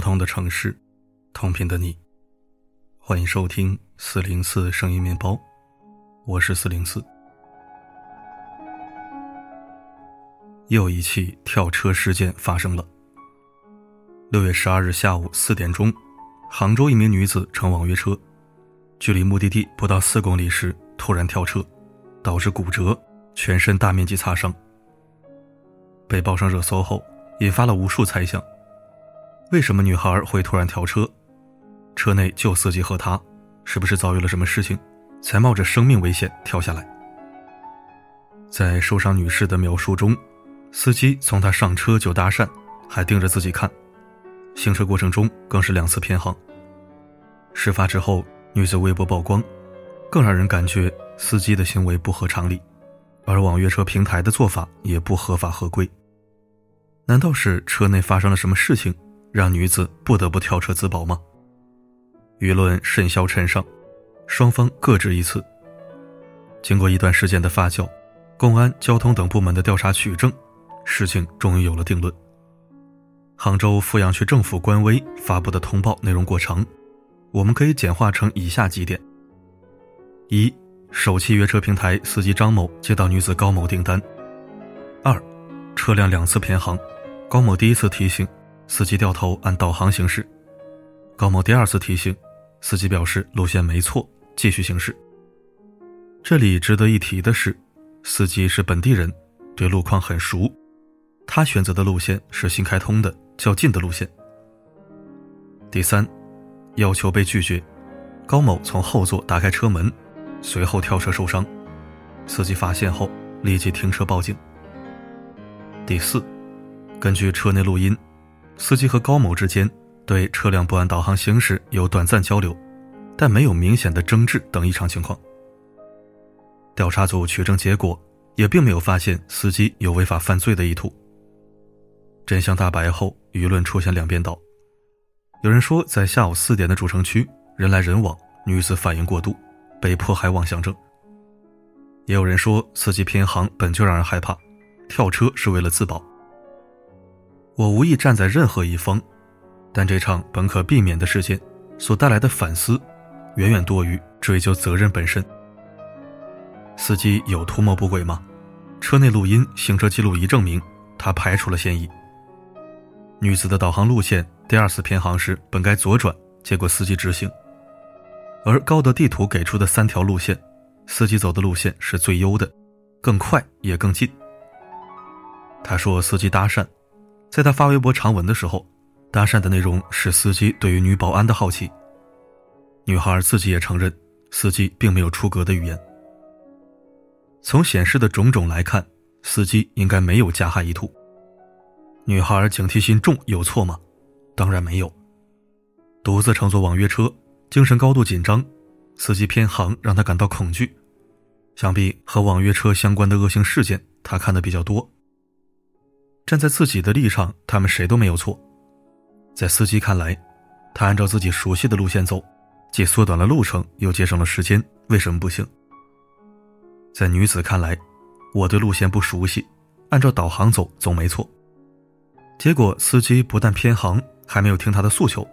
不同的城市，同频的你，欢迎收听四零四声音面包，我是四零四。又一起跳车事件发生了。六月十二日下午四点钟，杭州一名女子乘网约车，距离目的地不到四公里时突然跳车，导致骨折，全身大面积擦伤。被报上热搜后，引发了无数猜想。为什么女孩会突然跳车？车内就司机和她，是不是遭遇了什么事情，才冒着生命危险跳下来？在受伤女士的描述中，司机从她上车就搭讪，还盯着自己看，行车过程中更是两次偏航。事发之后，女子微博曝光，更让人感觉司机的行为不合常理，而网约车平台的做法也不合法合规。难道是车内发生了什么事情？让女子不得不跳车自保吗？舆论甚嚣尘上，双方各执一词。经过一段时间的发酵，公安、交通等部门的调查取证，事情终于有了定论。杭州富阳区政府官微发布的通报内容过长，我们可以简化成以下几点：一、首汽约车平台司机张某接到女子高某订单；二、车辆两次偏航，高某第一次提醒。司机掉头按导航行驶，高某第二次提醒，司机表示路线没错，继续行驶。这里值得一提的是，司机是本地人，对路况很熟，他选择的路线是新开通的较近的路线。第三，要求被拒绝，高某从后座打开车门，随后跳车受伤，司机发现后立即停车报警。第四，根据车内录音。司机和高某之间对车辆不按导航行驶有短暂交流，但没有明显的争执等异常情况。调查组取证结果也并没有发现司机有违法犯罪的意图。真相大白后，舆论出现两边倒。有人说，在下午四点的主城区人来人往，女子反应过度，被迫害妄想症。也有人说，司机偏航本就让人害怕，跳车是为了自保。我无意站在任何一方，但这场本可避免的事件所带来的反思，远远多于追究责任本身。司机有图谋不轨吗？车内录音、行车记录仪证明他排除了嫌疑。女子的导航路线第二次偏航时本该左转，结果司机直行。而高德地图给出的三条路线，司机走的路线是最优的，更快也更近。他说司机搭讪。在他发微博长文的时候，搭讪的内容是司机对于女保安的好奇。女孩自己也承认，司机并没有出格的语言。从显示的种种来看，司机应该没有加害意图。女孩警惕心重有错吗？当然没有。独自乘坐网约车，精神高度紧张，司机偏航让她感到恐惧，想必和网约车相关的恶性事件他看的比较多。站在自己的立场，他们谁都没有错。在司机看来，他按照自己熟悉的路线走，既缩短了路程，又节省了时间，为什么不行？在女子看来，我对路线不熟悉，按照导航走总没错。结果司机不但偏航，还没有听他的诉求，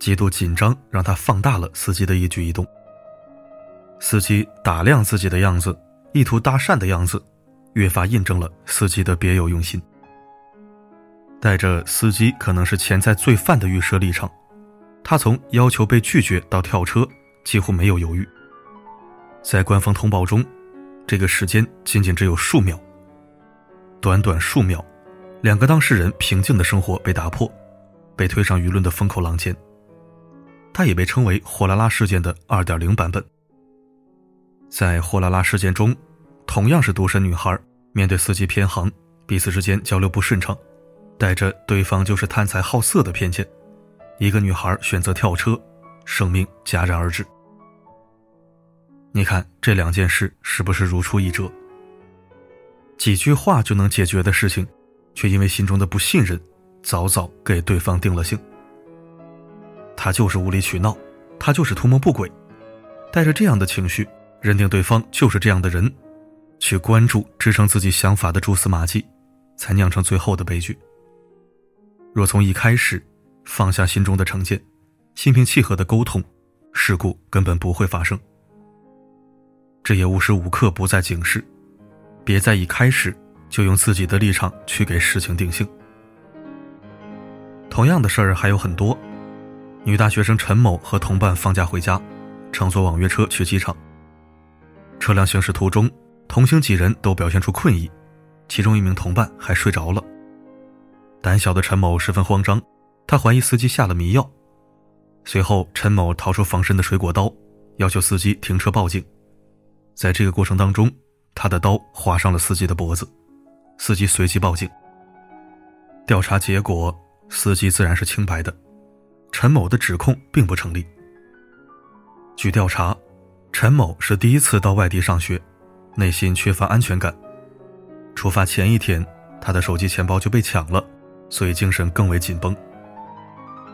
极度紧张让他放大了司机的一举一动。司机打量自己的样子，意图搭讪的样子。越发印证了司机的别有用心，带着司机可能是潜在罪犯的预设立场，他从要求被拒绝到跳车几乎没有犹豫。在官方通报中，这个时间仅仅只有数秒。短短数秒，两个当事人平静的生活被打破，被推上舆论的风口浪尖。它也被称为“货拉拉事件”的二点零版本。在货拉拉事件中。同样是独身女孩，面对司机偏航，彼此之间交流不顺畅，带着对方就是贪财好色的偏见，一个女孩选择跳车，生命戛然而止。你看这两件事是不是如出一辙？几句话就能解决的事情，却因为心中的不信任，早早给对方定了性。他就是无理取闹，他就是图谋不轨，带着这样的情绪，认定对方就是这样的人。去关注支撑自己想法的蛛丝马迹，才酿成最后的悲剧。若从一开始放下心中的成见，心平气和的沟通，事故根本不会发生。这也无时无刻不在警示，别在一开始就用自己的立场去给事情定性。同样的事儿还有很多。女大学生陈某和同伴放假回家，乘坐网约车去机场。车辆行驶途中，同行几人都表现出困意，其中一名同伴还睡着了。胆小的陈某十分慌张，他怀疑司机下了迷药。随后，陈某掏出防身的水果刀，要求司机停车报警。在这个过程当中，他的刀划伤了司机的脖子，司机随即报警。调查结果，司机自然是清白的，陈某的指控并不成立。据调查，陈某是第一次到外地上学，内心缺乏安全感。出发前一天，他的手机、钱包就被抢了，所以精神更为紧绷。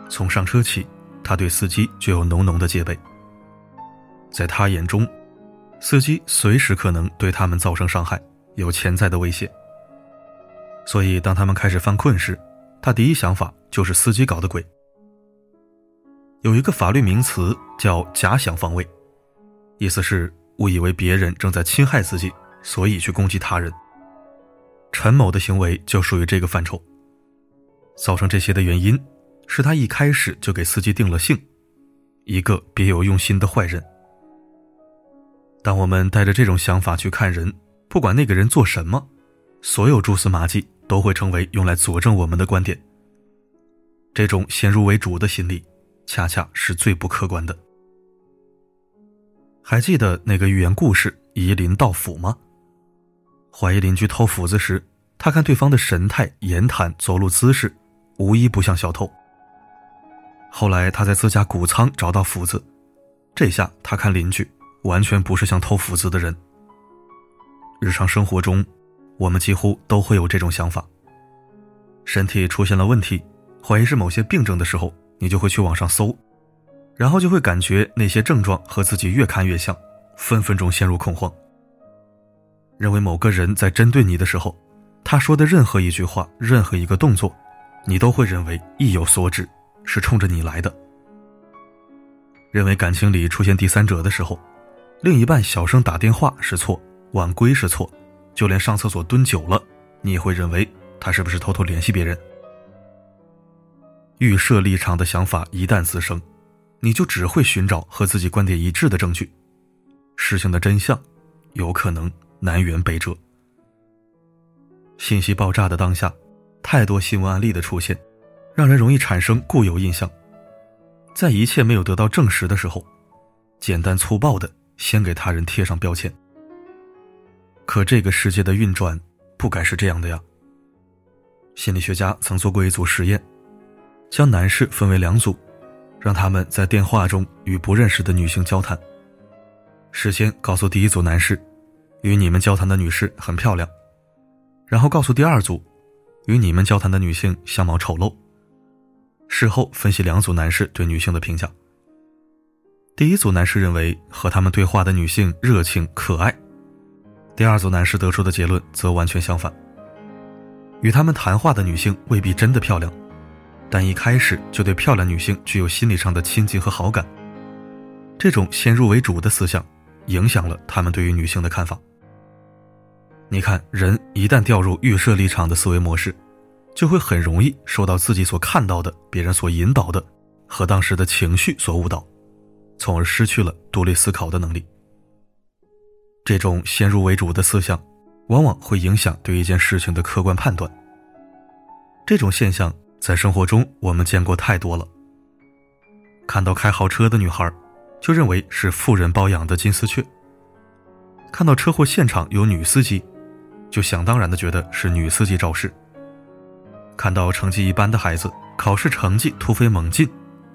从上车起，他对司机就有浓浓的戒备。在他眼中，司机随时可能对他们造成伤害，有潜在的威胁。所以，当他们开始犯困时，他第一想法就是司机搞的鬼。有一个法律名词叫“假想防卫”，意思是误以为别人正在侵害自己，所以去攻击他人。陈某的行为就属于这个范畴。造成这些的原因，是他一开始就给司机定了性，一个别有用心的坏人。当我们带着这种想法去看人，不管那个人做什么，所有蛛丝马迹都会成为用来佐证我们的观点。这种先入为主的心理，恰恰是最不客观的。还记得那个寓言故事“夷邻盗斧”吗？怀疑邻居偷斧子时，他看对方的神态、言谈、走路姿势，无一不像小偷。后来他在自家谷仓找到斧子，这下他看邻居。完全不是像偷斧子的人。日常生活中，我们几乎都会有这种想法。身体出现了问题，怀疑是某些病症的时候，你就会去网上搜，然后就会感觉那些症状和自己越看越像，分分钟陷入恐慌，认为某个人在针对你的时候，他说的任何一句话、任何一个动作，你都会认为意有所指，是冲着你来的。认为感情里出现第三者的时候。另一半小声打电话是错，晚归是错，就连上厕所蹲久了，你也会认为他是不是偷偷联系别人？预设立场的想法一旦滋生，你就只会寻找和自己观点一致的证据，事情的真相有可能南辕北辙。信息爆炸的当下，太多新闻案例的出现，让人容易产生固有印象，在一切没有得到证实的时候，简单粗暴的。先给他人贴上标签。可这个世界的运转不该是这样的呀。心理学家曾做过一组实验，将男士分为两组，让他们在电话中与不认识的女性交谈。事先告诉第一组男士，与你们交谈的女士很漂亮，然后告诉第二组，与你们交谈的女性相貌丑陋。事后分析两组男士对女性的评价。第一组男士认为和他们对话的女性热情可爱，第二组男士得出的结论则完全相反。与他们谈话的女性未必真的漂亮，但一开始就对漂亮女性具有心理上的亲近和好感。这种先入为主的思想，影响了他们对于女性的看法。你看，人一旦掉入预设立场的思维模式，就会很容易受到自己所看到的、别人所引导的和当时的情绪所误导。从而失去了独立思考的能力。这种先入为主的思想，往往会影响对一件事情的客观判断。这种现象在生活中我们见过太多了。看到开豪车的女孩，就认为是富人包养的金丝雀；看到车祸现场有女司机，就想当然的觉得是女司机肇事；看到成绩一般的孩子考试成绩突飞猛进，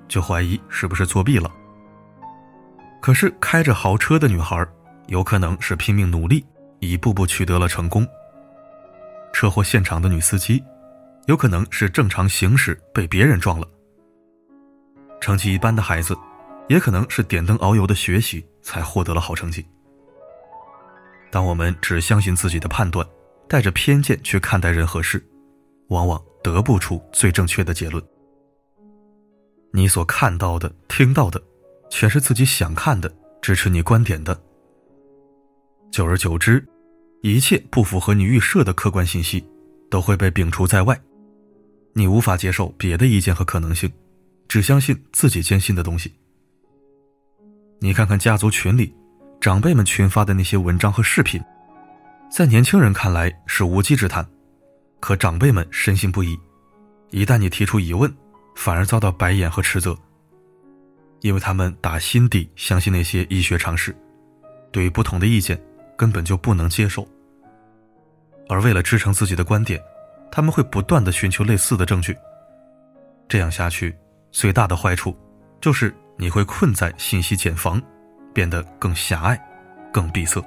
就怀疑是不是作弊了。可是，开着豪车的女孩，有可能是拼命努力，一步步取得了成功。车祸现场的女司机，有可能是正常行驶被别人撞了。成绩一般的孩子，也可能是点灯熬油的学习才获得了好成绩。当我们只相信自己的判断，带着偏见去看待人和事，往往得不出最正确的结论。你所看到的、听到的，全是自己想看的、支持你观点的。久而久之，一切不符合你预设的客观信息，都会被摒除在外。你无法接受别的意见和可能性，只相信自己坚信的东西。你看看家族群里，长辈们群发的那些文章和视频，在年轻人看来是无稽之谈，可长辈们深信不疑。一旦你提出疑问，反而遭到白眼和斥责，因为他们打心底相信那些医学常识，对于不同的意见根本就不能接受。而为了支撑自己的观点，他们会不断的寻求类似的证据。这样下去，最大的坏处就是你会困在信息茧房，变得更狭隘、更闭塞。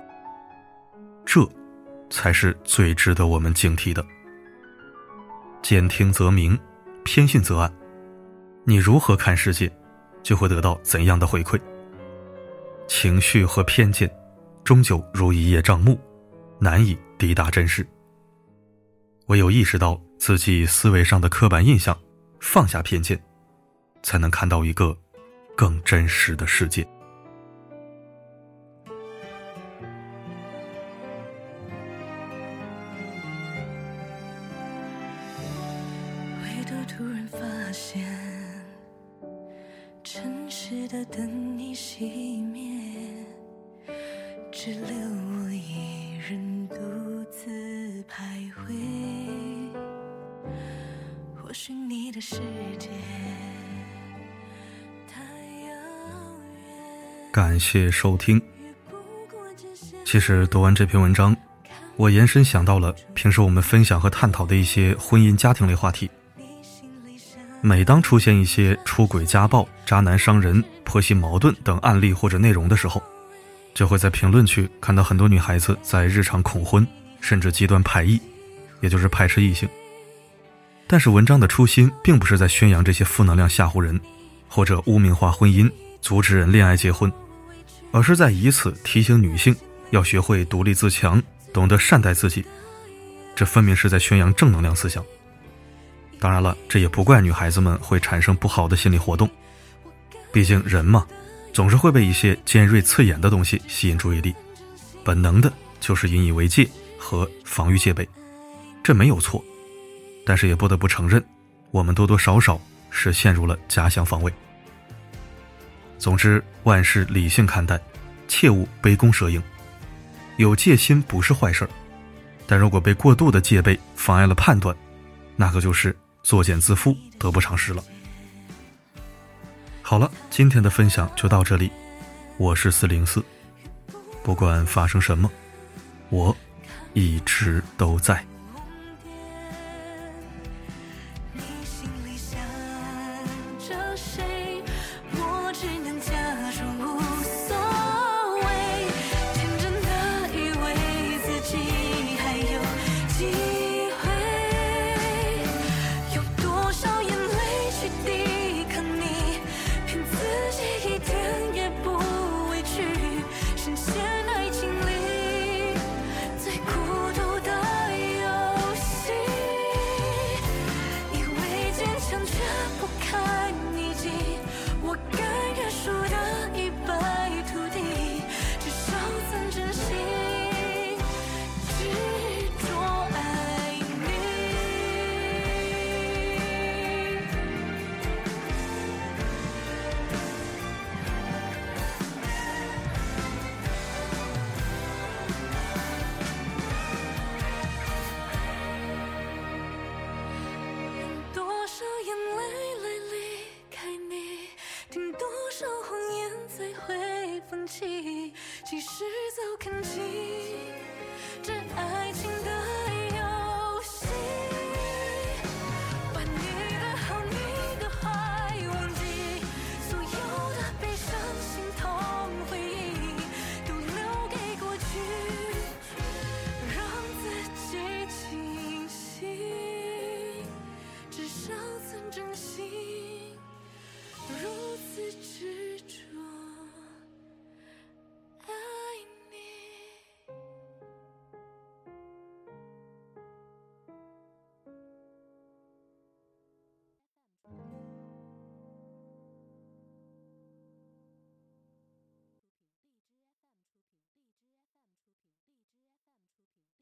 这，才是最值得我们警惕的。兼听则明，偏信则暗。你如何看世界，就会得到怎样的回馈。情绪和偏见，终究如一叶障目，难以抵达真实。唯有意识到自己思维上的刻板印象，放下偏见，才能看到一个更真实的世界。感谢收听。其实读完这篇文章，我延伸想到了平时我们分享和探讨的一些婚姻家庭类话题。每当出现一些出轨、家暴、渣男伤人、婆媳矛盾等案例或者内容的时候，就会在评论区看到很多女孩子在日常恐婚，甚至极端排异，也就是排斥异性。但是文章的初心并不是在宣扬这些负能量吓唬人，或者污名化婚姻，阻止人恋爱结婚，而是在以此提醒女性要学会独立自强，懂得善待自己。这分明是在宣扬正能量思想。当然了，这也不怪女孩子们会产生不好的心理活动，毕竟人嘛，总是会被一些尖锐刺眼的东西吸引注意力，本能的就是引以为戒和防御戒备，这没有错，但是也不得不承认，我们多多少少是陷入了假想防卫。总之，万事理性看待，切勿杯弓蛇影，有戒心不是坏事但如果被过度的戒备妨碍了判断，那可就是。作茧自缚，得不偿失了。好了，今天的分享就到这里。我是四零四，不管发生什么，我一直都在。你心里想着谁打不开你己，我甘愿输得一败涂地，至少曾真心。其实